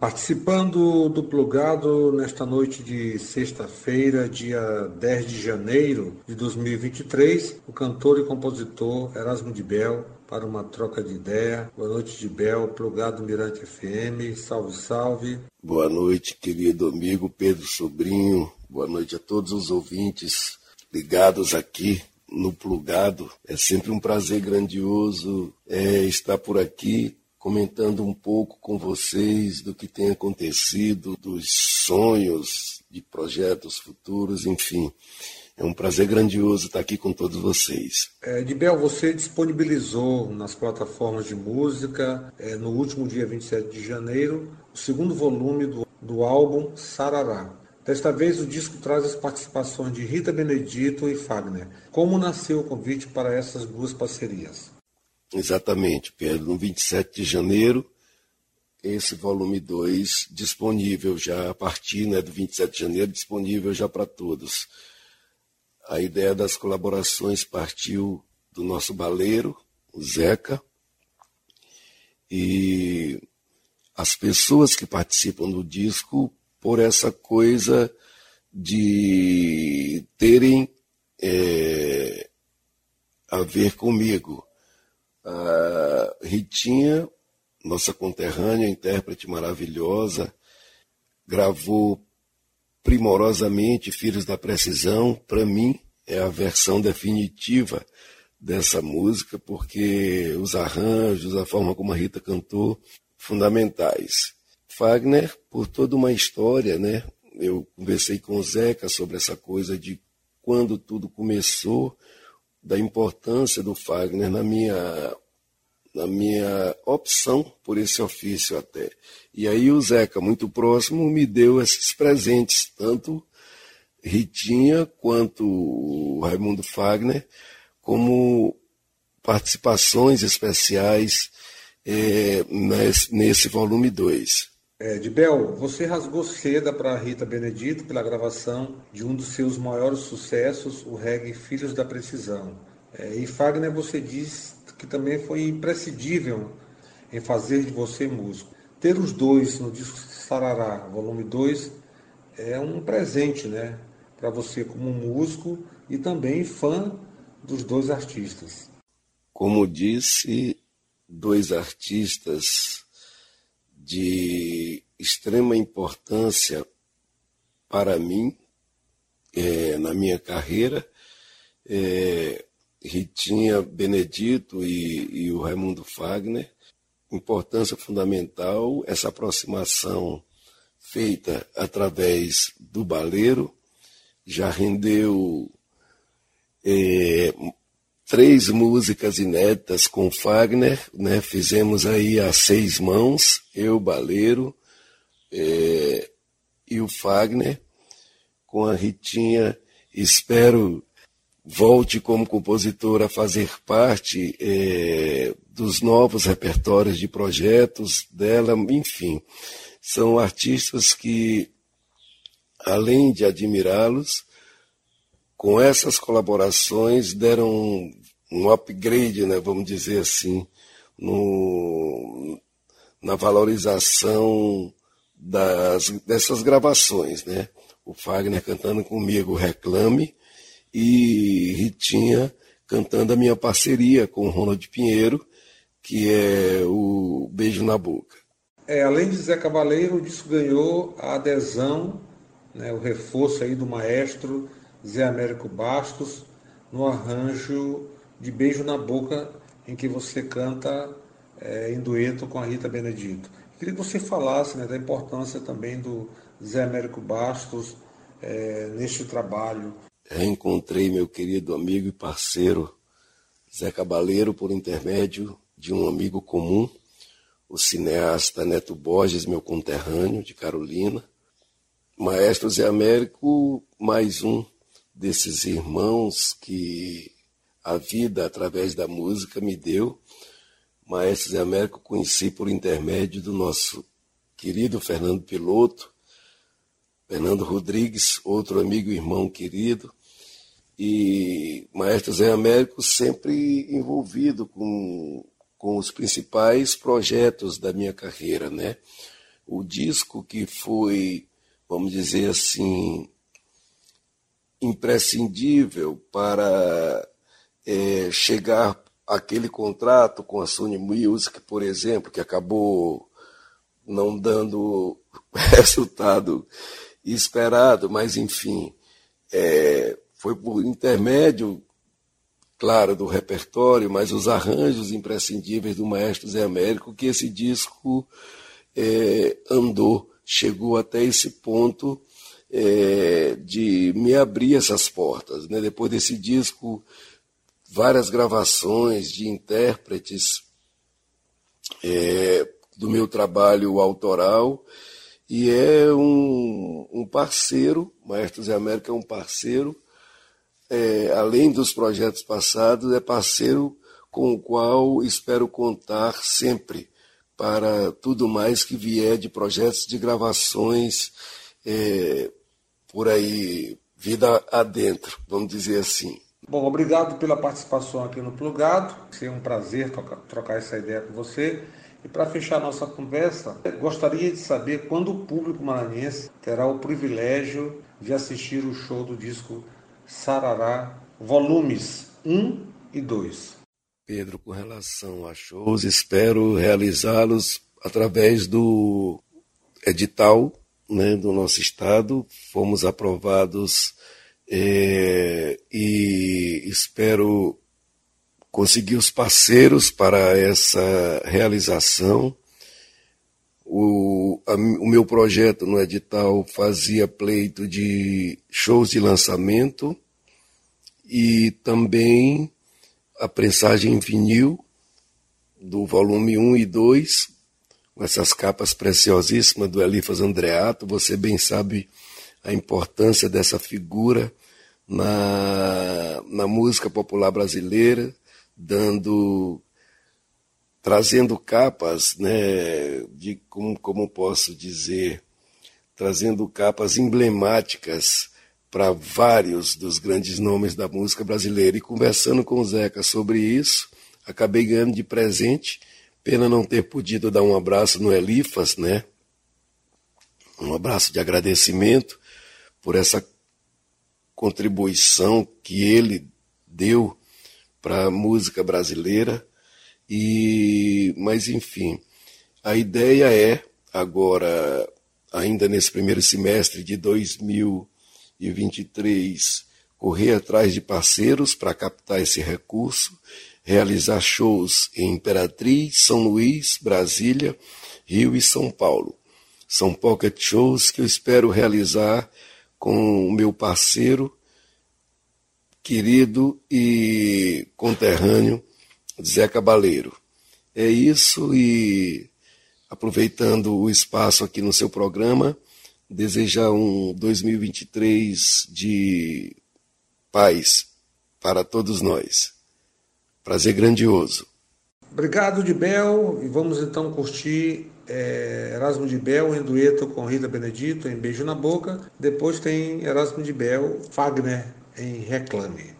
Participando do plugado nesta noite de sexta-feira, dia 10 de janeiro de 2023, o cantor e compositor Erasmo de Bel para uma troca de ideia. Boa noite de Bel, plugado Mirante FM. Salve, salve. Boa noite, querido amigo Pedro Sobrinho. Boa noite a todos os ouvintes ligados aqui no plugado. É sempre um prazer grandioso é, estar por aqui comentando um pouco com vocês do que tem acontecido, dos sonhos, de projetos futuros, enfim. É um prazer grandioso estar aqui com todos vocês. É, Dibel, você disponibilizou nas plataformas de música, é, no último dia 27 de janeiro, o segundo volume do, do álbum Sarará. Desta vez, o disco traz as participações de Rita Benedito e Fagner. Como nasceu o convite para essas duas parcerias? Exatamente, Pedro. No 27 de janeiro, esse volume 2 disponível já a partir né, do 27 de janeiro, disponível já para todos. A ideia das colaborações partiu do nosso baleiro, o Zeca, e as pessoas que participam do disco por essa coisa de terem é, a ver comigo. A Ritinha, nossa conterrânea, intérprete maravilhosa, gravou primorosamente Filhos da Precisão. Para mim, é a versão definitiva dessa música, porque os arranjos, a forma como a Rita cantou, fundamentais. Fagner, por toda uma história, né? Eu conversei com o Zeca sobre essa coisa de quando tudo começou, da importância do Fagner na minha na minha opção por esse ofício até. E aí o Zeca, muito próximo, me deu esses presentes, tanto Ritinha quanto o Raimundo Fagner, como participações especiais é, nesse, nesse volume 2. É, de Bel, você rasgou seda para Rita Benedito pela gravação de um dos seus maiores sucessos, o reggae Filhos da Precisão. É, e Fagner, você diz que também foi imprescindível em fazer de você músico. Ter os dois no disco Sarará, volume 2, é um presente, né? Para você como músico e também fã dos dois artistas. Como disse, dois artistas de extrema importância para mim é, na minha carreira. É, Ritinha Benedito e, e o Raimundo Fagner. Importância fundamental, essa aproximação feita através do baleiro, já rendeu é, três músicas inéditas com Fagner, né? Fizemos aí a seis mãos, eu, baleiro é, e o Fagner, com a Ritinha. Espero volte como compositor a fazer parte é, dos novos repertórios de projetos dela, enfim. São artistas que, além de admirá-los, com essas colaborações deram um, upgrade, né, vamos dizer assim, no, na valorização das, dessas gravações. Né? O Fagner cantando comigo Reclame, e Ritinha cantando a minha parceria com Ronald Pinheiro, que é o Beijo na Boca. É, além de Zé Cavaleiro, o disco ganhou a adesão, né, o reforço aí do maestro Zé Américo Bastos no arranjo de Beijo na Boca, em que você canta é, em dueto com a Rita Benedito. Queria que você falasse né, da importância também do Zé Américo Bastos é, neste trabalho reencontrei meu querido amigo e parceiro Zé Cabaleiro por intermédio de um amigo comum, o cineasta Neto Borges, meu conterrâneo de Carolina. Maestro Zé Américo, mais um desses irmãos que a vida, através da música, me deu. Maestro Zé Américo conheci por intermédio do nosso querido Fernando Piloto, Fernando Rodrigues, outro amigo e irmão querido, e Maestro Zé Américo sempre envolvido com, com os principais projetos da minha carreira, né? o disco que foi, vamos dizer assim, imprescindível para é, chegar àquele contrato com a Sony Music, por exemplo, que acabou não dando resultado esperado, mas enfim, é, foi por intermédio, claro, do repertório, mas os arranjos imprescindíveis do maestro Zé Américo que esse disco é, andou, chegou até esse ponto é, de me abrir essas portas. Né? Depois desse disco, várias gravações de intérpretes é, do meu trabalho autoral e é um, um parceiro, Maestro Zé América é um parceiro, é, além dos projetos passados, é parceiro com o qual espero contar sempre para tudo mais que vier de projetos de gravações é, por aí, vida adentro, vamos dizer assim. Bom, obrigado pela participação aqui no Plugado. Foi um prazer trocar, essa ideia com você. E para fechar nossa conversa, gostaria de saber quando o público maranhense terá o privilégio de assistir o show do disco Sarará, volumes 1 e 2. Pedro, com relação a shows, espero realizá-los através do edital né, do nosso estado. Fomos aprovados é, e espero conseguir os parceiros para essa realização. O, a, o meu projeto no edital fazia pleito de shows de lançamento e também a prensagem em vinil do volume 1 e 2, com essas capas preciosíssimas do Elifas Andreato. Você bem sabe a importância dessa figura na, na música popular brasileira, dando trazendo capas, né, de como, como posso dizer, trazendo capas emblemáticas para vários dos grandes nomes da música brasileira. E conversando com o Zeca sobre isso, acabei ganhando de presente. Pena não ter podido dar um abraço no Elifas, né? Um abraço de agradecimento por essa contribuição que ele deu para a música brasileira. E, mas enfim, a ideia é agora, ainda nesse primeiro semestre de 2000 e 23 correr atrás de parceiros para captar esse recurso, realizar shows em Imperatriz, São Luís, Brasília, Rio e São Paulo. São pocket shows que eu espero realizar com o meu parceiro, querido e conterrâneo, Zé Cabaleiro. É isso e aproveitando o espaço aqui no seu programa, desejar um 2023 de paz para todos nós. Prazer grandioso. Obrigado, de Bel, e vamos então curtir é, Erasmo de Bel em dueto com Rita Benedito em Beijo na Boca. Depois tem Erasmo de Bel, Fagner em Reclame.